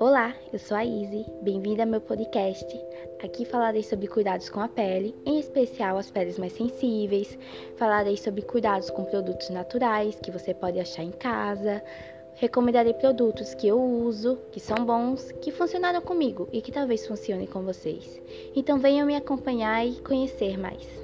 Olá, eu sou a Izzy, bem-vinda ao meu podcast. Aqui falarei sobre cuidados com a pele, em especial as peles mais sensíveis. Falarei sobre cuidados com produtos naturais que você pode achar em casa. Recomendarei produtos que eu uso, que são bons, que funcionaram comigo e que talvez funcionem com vocês. Então venham me acompanhar e conhecer mais.